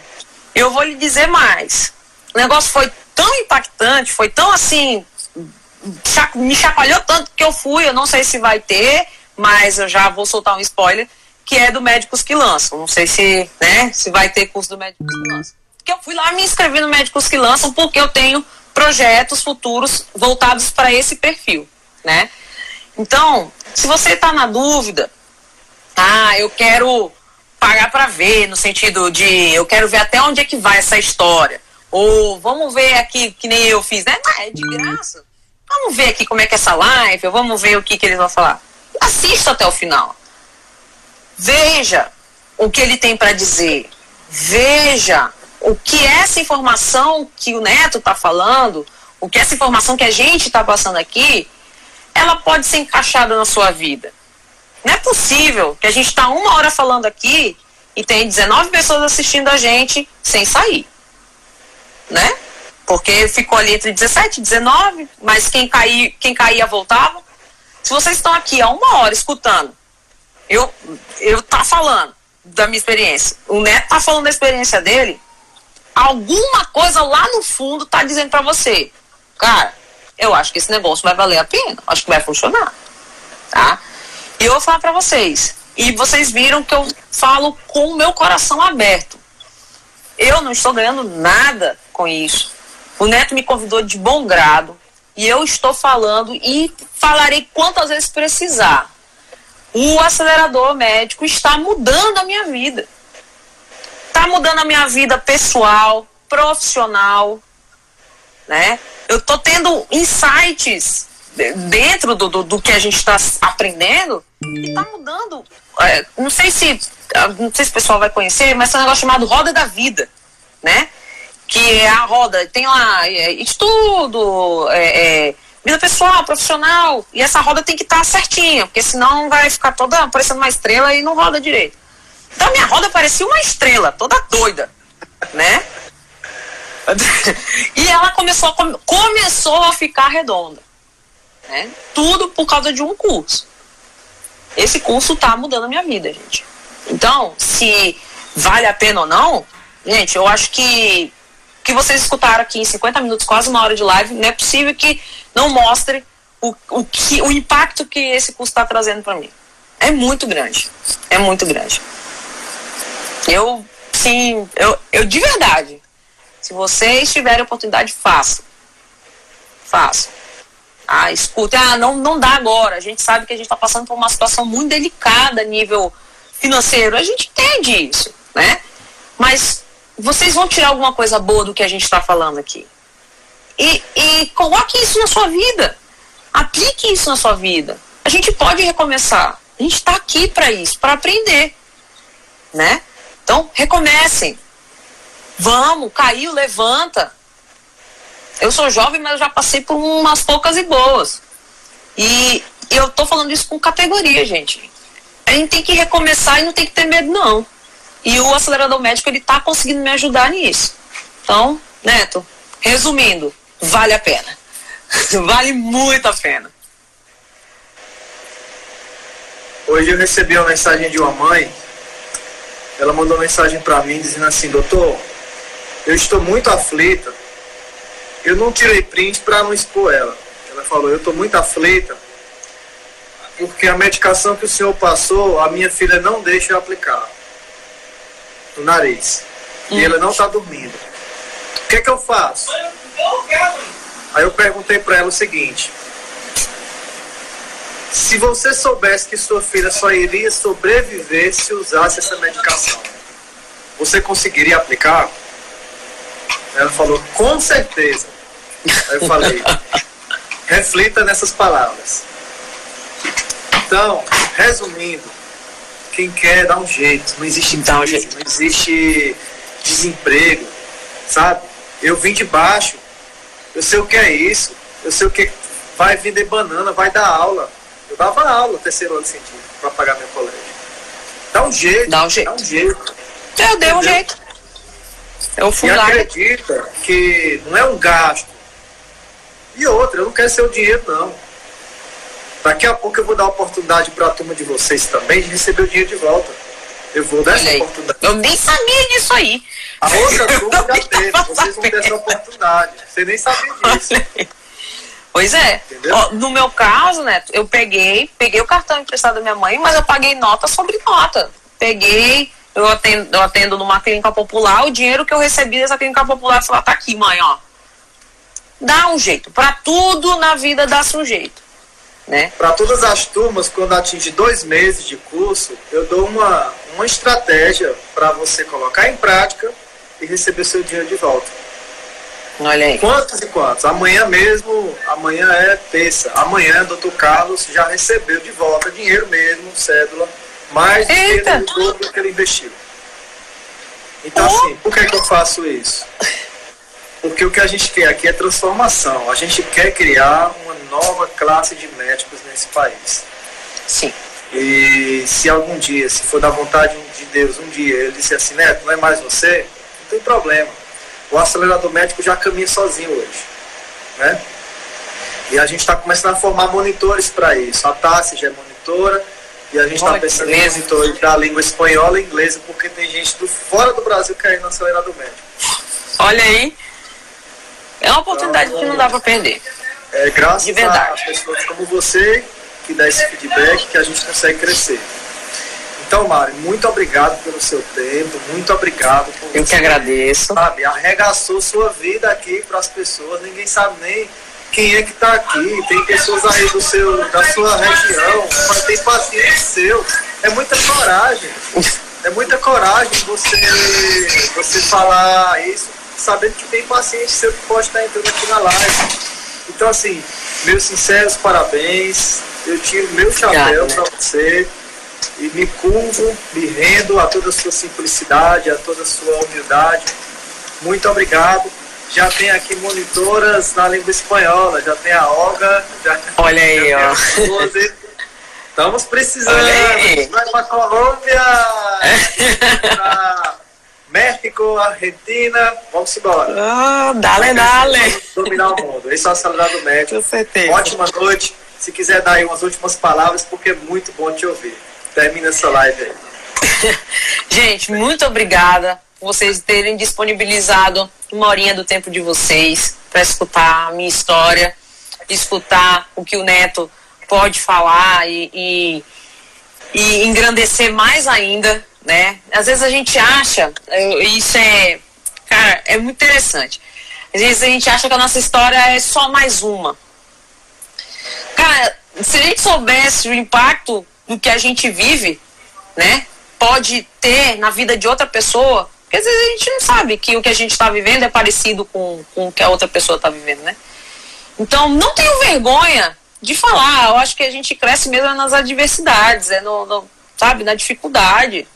eu vou lhe dizer mais. O negócio foi tão impactante, foi tão assim, me chacoalhou tanto que eu fui, eu não sei se vai ter, mas eu já vou soltar um spoiler, que é do Médicos que Lançam. Não sei se, né, se vai ter curso do Médicos que Lançam. Porque eu fui lá me inscrever no Médicos que Lançam porque eu tenho projetos futuros voltados para esse perfil, né? Então, se você está na dúvida, ah, eu quero pagar para ver, no sentido de eu quero ver até onde é que vai essa história. Ou vamos ver aqui, que nem eu fiz, né? Ah, é de graça. vamos ver aqui como é que é essa live, vamos ver o que, que eles vão falar. Assista até o final. Veja o que ele tem para dizer. Veja o que essa informação que o Neto está falando, o que essa informação que a gente está passando aqui, ela pode ser encaixada na sua vida. Não é possível que a gente está uma hora falando aqui e tem 19 pessoas assistindo a gente sem sair. Né? Porque ficou ali entre 17 e 19, mas quem, quem caía voltava. Se vocês estão aqui há uma hora escutando, eu, eu tá falando da minha experiência, o Neto tá falando da experiência dele, alguma coisa lá no fundo tá dizendo para você, cara, eu acho que esse negócio vai valer a pena, acho que vai funcionar, tá? E eu vou falar para vocês, e vocês viram que eu falo com o meu coração aberto. Eu não estou ganhando nada com isso. O Neto me convidou de bom grado e eu estou falando e falarei quantas vezes precisar. O acelerador médico está mudando a minha vida. Está mudando a minha vida pessoal, profissional, né? Eu estou tendo insights dentro do, do, do que a gente está aprendendo está mudando. É, não sei se não sei se o pessoal vai conhecer, mas é um negócio chamado roda da vida, né? Que é a roda, tem lá é, estudo, é, é, vida pessoal, profissional, e essa roda tem que estar tá certinha, porque senão vai ficar toda parecendo uma estrela e não roda direito. Então minha roda parecia uma estrela, toda doida, né? e ela começou a, começou a ficar redonda. Né? Tudo por causa de um curso. Esse curso está mudando a minha vida, gente. Então, se vale a pena ou não, gente, eu acho que que vocês escutaram aqui em 50 minutos, quase uma hora de live, não é possível que não mostre o, o, que, o impacto que esse curso está trazendo para mim. É muito grande. É muito grande. Eu, sim, eu, eu de verdade, se vocês tiverem oportunidade, façam. Façam. Ah, escuta, ah, não, não dá agora. A gente sabe que a gente está passando por uma situação muito delicada a nível financeiro. A gente entende isso, né? Mas vocês vão tirar alguma coisa boa do que a gente está falando aqui. E, e coloque isso na sua vida. Aplique isso na sua vida. A gente pode recomeçar. A gente está aqui para isso, para aprender. Né? Então, recomecem. Vamos, caiu, levanta. Eu sou jovem, mas eu já passei por umas poucas e boas. E eu tô falando isso com categoria, gente. A gente tem que recomeçar e não tem que ter medo, não. E o acelerador médico, ele tá conseguindo me ajudar nisso. Então, Neto, resumindo, vale a pena. vale muito a pena. Hoje eu recebi uma mensagem de uma mãe. Ela mandou uma mensagem para mim dizendo assim: Doutor, eu estou muito aflita. Eu não tirei print para não expor ela. Ela falou: Eu estou muito aflita porque a medicação que o senhor passou, a minha filha não deixa eu aplicar no nariz. Hum. E ela não está dormindo. O que é que eu faço? Aí eu perguntei para ela o seguinte: se você soubesse que sua filha só iria sobreviver se usasse essa medicação, você conseguiria aplicar? Ela falou, com certeza. Aí eu falei, reflita nessas palavras. Então, resumindo, quem quer dá um jeito. Não existe dá um jeito. não existe desemprego, sabe? Eu vim de baixo, eu sei o que é isso, eu sei o que vai vender banana, vai dar aula. Eu dava aula terceiro ano científico para pagar meu colégio. Dá um jeito. Dá um jeito. Dá um jeito. Eu dei um jeito. Eu fui e lá. acredita que não é um gasto. E outra, eu não quero seu dinheiro, não. Daqui a pouco eu vou dar a oportunidade para a turma de vocês também de receber o dinheiro de volta. Eu vou dar essa oportunidade. Eu nem sabia disso aí. A outra turma já teve. Vocês vão ter essa oportunidade. Você nem sabia disso. Pois é. Ó, no meu caso, Neto, eu peguei, peguei o cartão emprestado da minha mãe, mas eu paguei nota sobre nota. Peguei, eu atendo, eu atendo numa clínica popular, o dinheiro que eu recebi dessa clínica popular, eu falei, tá aqui, mãe, ó. Dá um jeito. Para tudo na vida dá-se um jeito. Né? Para todas as turmas, quando atinge dois meses de curso, eu dou uma, uma estratégia para você colocar em prática e receber seu dinheiro de volta. Olha aí. Quantos e quantos? Amanhã mesmo, amanhã é terça. Amanhã, doutor Carlos já recebeu de volta dinheiro mesmo, cédula, mais do que ele investiu. Então, assim, por que, que eu faço isso? Porque o que a gente quer aqui é transformação. A gente quer criar uma nova classe de médicos nesse país. Sim. E se algum dia, se for da vontade de Deus, um dia ele disser assim, Neto, não é mais você, não tem problema. O acelerador médico já caminha sozinho hoje. Né? E a gente está começando a formar monitores para isso. A Tassi já é monitora e a gente está pensando em monitores da língua espanhola e inglesa, porque tem gente do fora do Brasil caindo no acelerador médico. Olha aí. É uma oportunidade que não dá para perder. É graças De verdade. a pessoas como você que dá esse feedback que a gente consegue crescer. Então, Mari, muito obrigado pelo seu tempo, muito obrigado por Eu que agradeço. sabe, arregaçou sua vida aqui para as pessoas, ninguém sabe nem quem é que está aqui, tem pessoas aí do seu, da sua região, mas tem paciente seu, é muita coragem, é muita coragem você, você falar isso, sabendo que tem paciente seu que pode estar entrando aqui na live. Então, assim, meus sinceros parabéns, eu tiro meu chapéu Obrigada, para você e me curvo, me rendo a toda a sua simplicidade, a toda a sua humildade. Muito obrigado. Já tem aqui monitoras na língua espanhola, já tem a Olga, já, Olha aí, já ó. Estamos precisando. Vai para Colômbia, para México, Argentina. Vamos embora. Ah, dale, dale. Dominar o mundo. Esse é o Acelerado Médico. Com certeza. Ótima noite. Se quiser dar aí umas últimas palavras, porque é muito bom te ouvir. Termina essa live aí. Gente, muito obrigada por vocês terem disponibilizado uma horinha do tempo de vocês para escutar a minha história, escutar o que o Neto pode falar e, e, e engrandecer mais ainda, né? Às vezes a gente acha, isso é, cara, é muito interessante. Às vezes a gente acha que a nossa história é só mais uma. Cara, se a gente soubesse o impacto do que a gente vive, né, pode ter na vida de outra pessoa, porque às vezes a gente não sabe que o que a gente está vivendo é parecido com, com o que a outra pessoa está vivendo, né? Então, não tenho vergonha de falar. Eu acho que a gente cresce mesmo nas adversidades, é no, no- sabe, na dificuldade,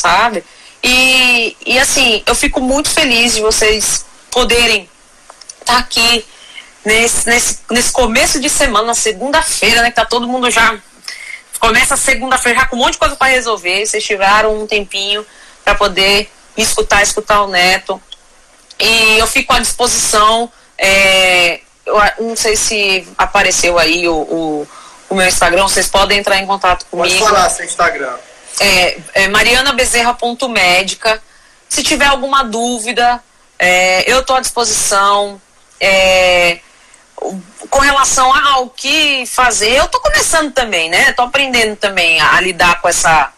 sabe? E, e assim, eu fico muito feliz de vocês poderem estar aqui nesse, nesse, nesse começo de semana, na segunda-feira, né? Que tá todo mundo já. Começa segunda-feira já com um monte de coisa para resolver. Vocês tiraram um tempinho para poder me escutar, escutar o Neto. E eu fico à disposição. é, eu não sei se apareceu aí o, o, o meu Instagram, vocês podem entrar em contato Pode comigo falar seu Instagram. É, é marianabezerra.médica. Se tiver alguma dúvida, é, eu estou à disposição. É, com relação ao que fazer, eu estou começando também, né? Estou aprendendo também a, a lidar com essa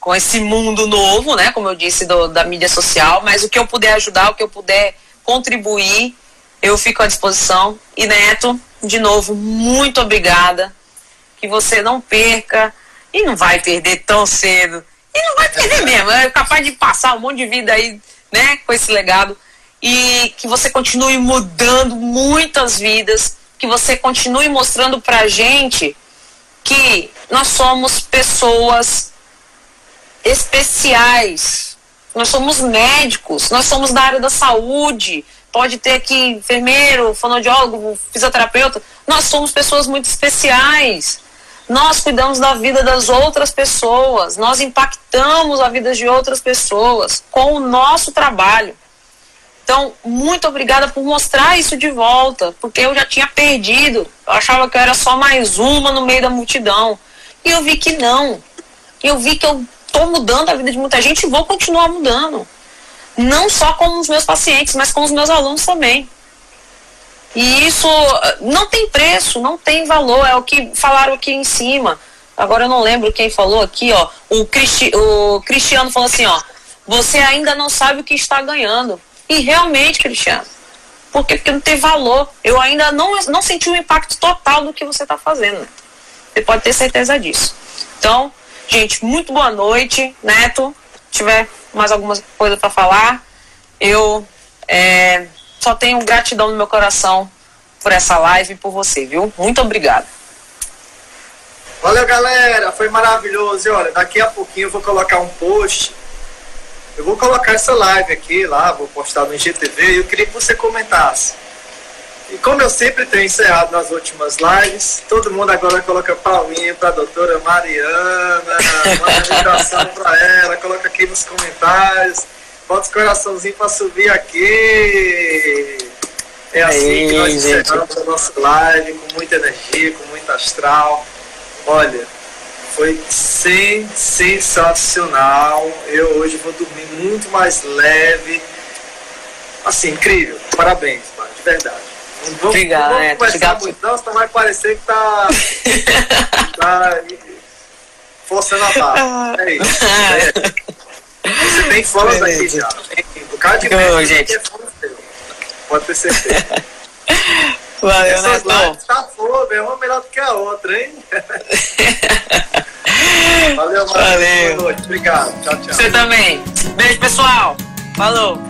com esse mundo novo, né? Como eu disse, do- da mídia social, mas o que eu puder ajudar, o que eu puder contribuir, eu fico à disposição. E Neto, de novo, muito obrigada. Que você não perca e não vai perder tão cedo. E não vai perder mesmo, é capaz de passar um monte de vida aí, né, com esse legado. E que você continue mudando muitas vidas, que você continue mostrando pra gente que nós somos pessoas especiais. Nós somos médicos, nós somos da área da saúde. Pode ter aqui enfermeiro, fonoaudiólogo, fisioterapeuta. Nós somos pessoas muito especiais. Nós cuidamos da vida das outras pessoas. Nós impactamos a vida de outras pessoas com o nosso trabalho. Então, muito obrigada por mostrar isso de volta, porque eu já tinha perdido. Eu achava que eu era só mais uma no meio da multidão. E eu vi que não. Eu vi que eu estou mudando a vida de muita gente e vou continuar mudando. Não só com os meus pacientes, mas com os meus alunos também. E isso não tem preço, não tem valor, é o que falaram aqui em cima. Agora eu não lembro quem falou aqui, ó. O, Cristi o Cristiano falou assim, ó. Você ainda não sabe o que está ganhando. E realmente, Cristiano. Por quê? Porque não tem valor. Eu ainda não, não senti o impacto total do que você está fazendo. Né? Você pode ter certeza disso. Então, gente, muito boa noite. Neto, se tiver mais alguma coisa para falar, eu é, só tenho gratidão no meu coração por essa live e por você, viu? Muito obrigada. Valeu, galera. Foi maravilhoso. E olha, daqui a pouquinho eu vou colocar um post. Eu vou colocar essa live aqui lá, vou postar no IGTV e eu queria que você comentasse. E como eu sempre tenho encerrado nas últimas lives, todo mundo agora coloca palminha para a doutora Mariana, manda meditação para ela, coloca aqui nos comentários, bota os coraçãozinhos para subir aqui. É assim Aí, que nós encerramos a nossa live, com muita energia, com muito astral. Olha, foi sensacional. Eu hoje vou dormir muito mais leve. Assim, incrível. Parabéns, mano, de verdade. Não Obrigado, não vamos é, muito, não, senão vai parecer que tá, tá forçando a barra. É isso. É. Você tem fãs aqui já. O cara de oh, gente. É Pode ter certeza. Valeu, Essas né, tá foda, é uma melhor do que a outra, hein? Valeu, Valeu. Boa noite. Obrigado. Tchau, tchau. Você também. Beijo, pessoal. Falou.